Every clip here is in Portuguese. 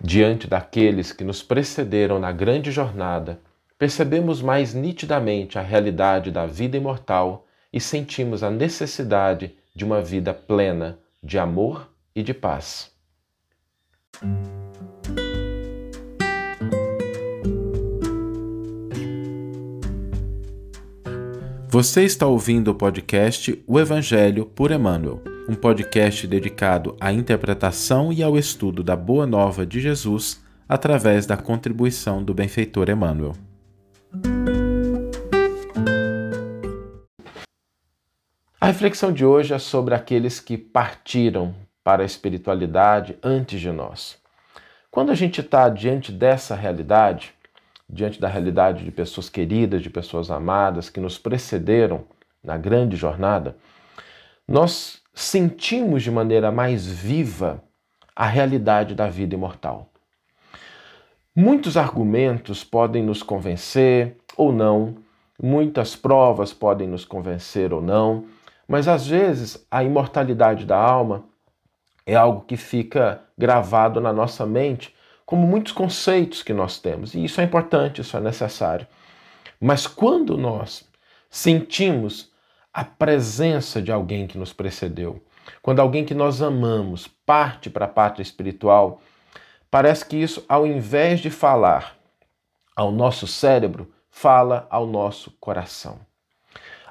Diante daqueles que nos precederam na grande jornada, percebemos mais nitidamente a realidade da vida imortal e sentimos a necessidade de uma vida plena de amor e de paz. Você está ouvindo o podcast O Evangelho por Emmanuel, um podcast dedicado à interpretação e ao estudo da Boa Nova de Jesus através da contribuição do benfeitor Emmanuel. A reflexão de hoje é sobre aqueles que partiram para a espiritualidade antes de nós. Quando a gente está diante dessa realidade, diante da realidade de pessoas queridas, de pessoas amadas que nos precederam na grande jornada, nós sentimos de maneira mais viva a realidade da vida imortal. Muitos argumentos podem nos convencer ou não, muitas provas podem nos convencer ou não, mas às vezes a imortalidade da alma é algo que fica gravado na nossa mente como muitos conceitos que nós temos. E isso é importante, isso é necessário. Mas quando nós sentimos a presença de alguém que nos precedeu, quando alguém que nós amamos parte para a pátria espiritual, parece que isso, ao invés de falar ao nosso cérebro, fala ao nosso coração.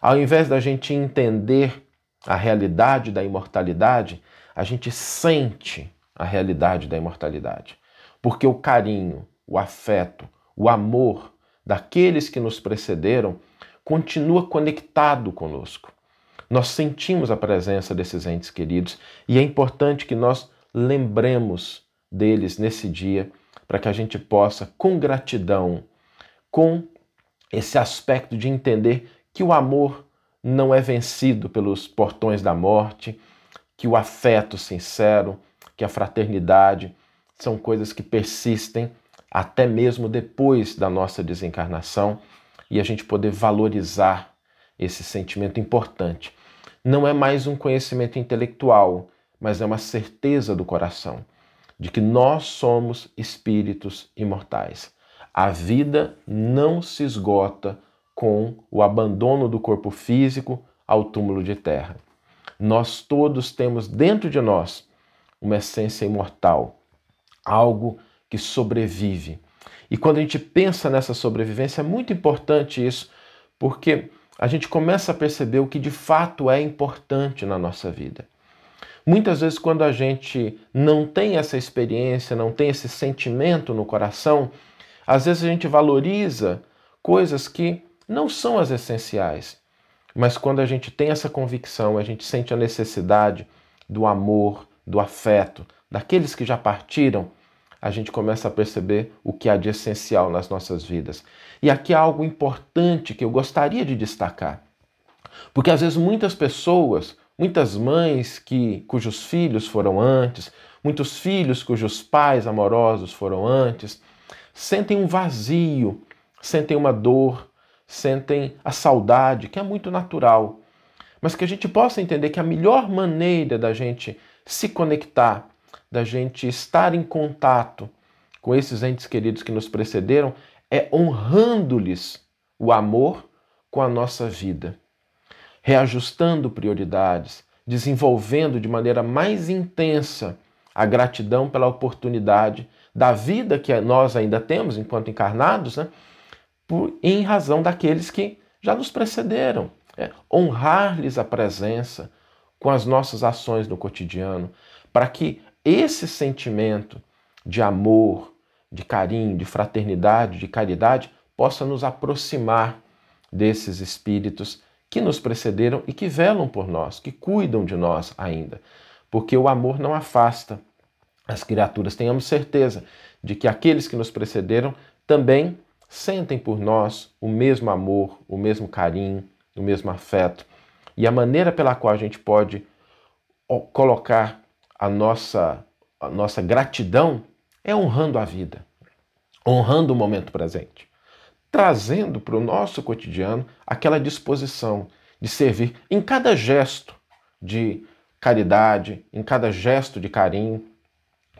Ao invés da gente entender a realidade da imortalidade, a gente sente a realidade da imortalidade porque o carinho, o afeto, o amor daqueles que nos precederam continua conectado conosco. Nós sentimos a presença desses entes queridos e é importante que nós lembremos deles nesse dia para que a gente possa, com gratidão, com esse aspecto de entender que o amor não é vencido pelos portões da morte, que o afeto sincero, que a fraternidade são coisas que persistem até mesmo depois da nossa desencarnação e a gente poder valorizar esse sentimento importante. Não é mais um conhecimento intelectual, mas é uma certeza do coração de que nós somos espíritos imortais. A vida não se esgota com o abandono do corpo físico ao túmulo de terra. Nós todos temos dentro de nós uma essência imortal algo que sobrevive. E quando a gente pensa nessa sobrevivência, é muito importante isso, porque a gente começa a perceber o que de fato é importante na nossa vida. Muitas vezes, quando a gente não tem essa experiência, não tem esse sentimento no coração, às vezes a gente valoriza coisas que não são as essenciais. Mas quando a gente tem essa convicção, a gente sente a necessidade do amor, do afeto, daqueles que já partiram, a gente começa a perceber o que há de essencial nas nossas vidas. E aqui há algo importante que eu gostaria de destacar. Porque às vezes muitas pessoas, muitas mães que cujos filhos foram antes, muitos filhos cujos pais amorosos foram antes, sentem um vazio, sentem uma dor, sentem a saudade, que é muito natural. Mas que a gente possa entender que a melhor maneira da gente se conectar da gente estar em contato com esses entes queridos que nos precederam é honrando-lhes o amor com a nossa vida, reajustando prioridades, desenvolvendo de maneira mais intensa a gratidão pela oportunidade da vida que nós ainda temos enquanto encarnados, né? Por, em razão daqueles que já nos precederam. É, honrar-lhes a presença com as nossas ações no cotidiano, para que esse sentimento de amor, de carinho, de fraternidade, de caridade possa nos aproximar desses espíritos que nos precederam e que velam por nós, que cuidam de nós ainda. Porque o amor não afasta as criaturas. Tenhamos certeza de que aqueles que nos precederam também sentem por nós o mesmo amor, o mesmo carinho, o mesmo afeto. E a maneira pela qual a gente pode colocar a nossa, a nossa gratidão é honrando a vida, honrando o momento presente, trazendo para o nosso cotidiano aquela disposição de servir em cada gesto de caridade, em cada gesto de carinho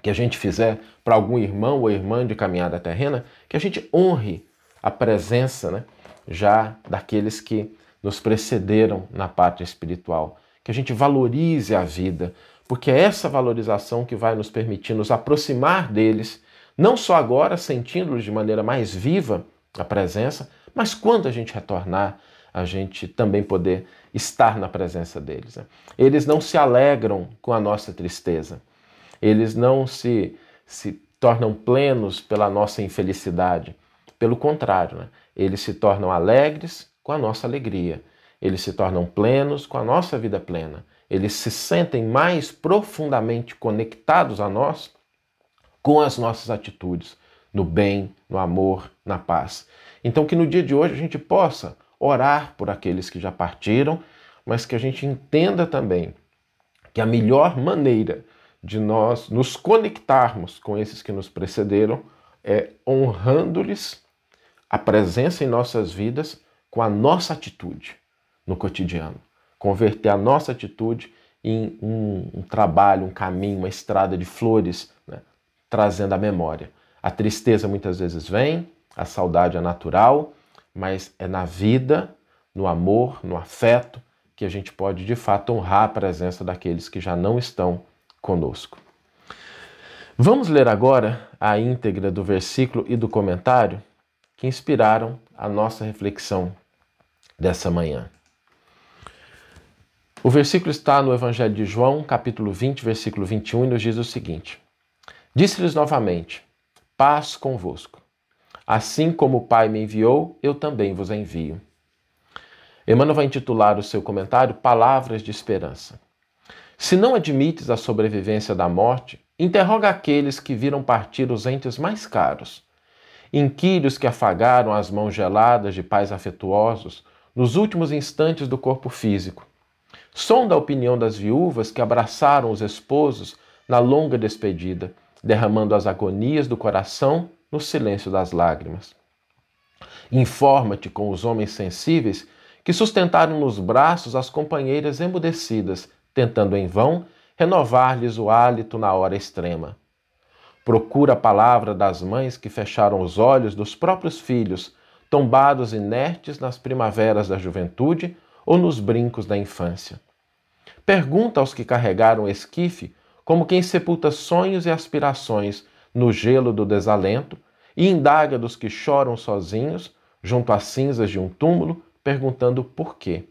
que a gente fizer para algum irmão ou irmã de caminhada terrena, que a gente honre a presença né, já daqueles que nos precederam na parte espiritual, que a gente valorize a vida, porque é essa valorização que vai nos permitir nos aproximar deles, não só agora sentindo-los de maneira mais viva a presença, mas quando a gente retornar, a gente também poder estar na presença deles. Né? Eles não se alegram com a nossa tristeza eles não se, se tornam plenos pela nossa infelicidade. Pelo contrário, né? eles se tornam alegres com a nossa alegria. Eles se tornam plenos com a nossa vida plena. Eles se sentem mais profundamente conectados a nós com as nossas atitudes, no bem, no amor, na paz. Então, que no dia de hoje a gente possa orar por aqueles que já partiram, mas que a gente entenda também que a melhor maneira de nós nos conectarmos com esses que nos precederam é honrando-lhes a presença em nossas vidas com a nossa atitude no cotidiano. Converter a nossa atitude em um, um trabalho, um caminho, uma estrada de flores, né? trazendo a memória. A tristeza muitas vezes vem, a saudade é natural, mas é na vida, no amor, no afeto, que a gente pode de fato honrar a presença daqueles que já não estão conosco. Vamos ler agora a íntegra do versículo e do comentário que inspiraram a nossa reflexão dessa manhã. O versículo está no Evangelho de João, capítulo 20, versículo 21, e nos diz o seguinte: Disse-lhes novamente: Paz convosco. Assim como o Pai me enviou, eu também vos envio. Emmanuel vai intitular o seu comentário Palavras de Esperança. Se não admites a sobrevivência da morte, interroga aqueles que viram partir os entes mais caros. Inquire que afagaram as mãos geladas de pais afetuosos nos últimos instantes do corpo físico. Sonda a opinião das viúvas que abraçaram os esposos na longa despedida, derramando as agonias do coração no silêncio das lágrimas. Informa-te com os homens sensíveis que sustentaram nos braços as companheiras emudecidas tentando em vão renovar-lhes o hálito na hora extrema. Procura a palavra das mães que fecharam os olhos dos próprios filhos, tombados inertes nas primaveras da juventude ou nos brincos da infância. Pergunta aos que carregaram o esquife, como quem sepulta sonhos e aspirações no gelo do desalento, e indaga dos que choram sozinhos, junto às cinzas de um túmulo, perguntando por quê.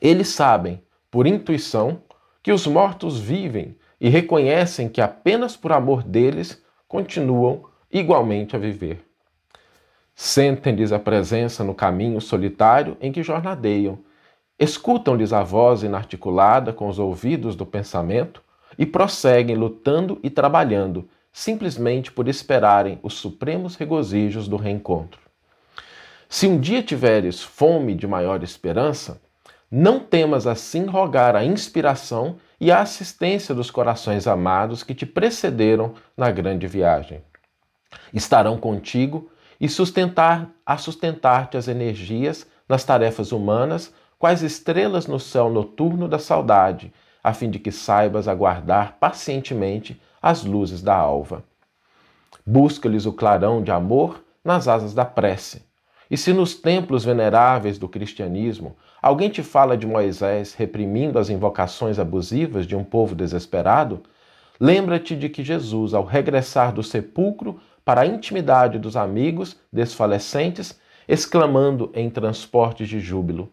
Eles sabem por intuição, que os mortos vivem e reconhecem que apenas por amor deles continuam igualmente a viver. Sentem-lhes a presença no caminho solitário em que jornadeiam, escutam-lhes a voz inarticulada com os ouvidos do pensamento e prosseguem lutando e trabalhando, simplesmente por esperarem os supremos regozijos do reencontro. Se um dia tiveres fome de maior esperança, não temas assim rogar a inspiração e a assistência dos corações amados que te precederam na grande viagem. Estarão contigo e sustentar a sustentar-te as energias nas tarefas humanas, quais estrelas no céu noturno da saudade, a fim de que saibas aguardar pacientemente as luzes da alva. Busca-lhes o clarão de amor nas asas da prece. E se nos templos veneráveis do cristianismo Alguém te fala de Moisés reprimindo as invocações abusivas de um povo desesperado? Lembra-te de que Jesus, ao regressar do sepulcro para a intimidade dos amigos desfalecentes, exclamando em transportes de júbilo: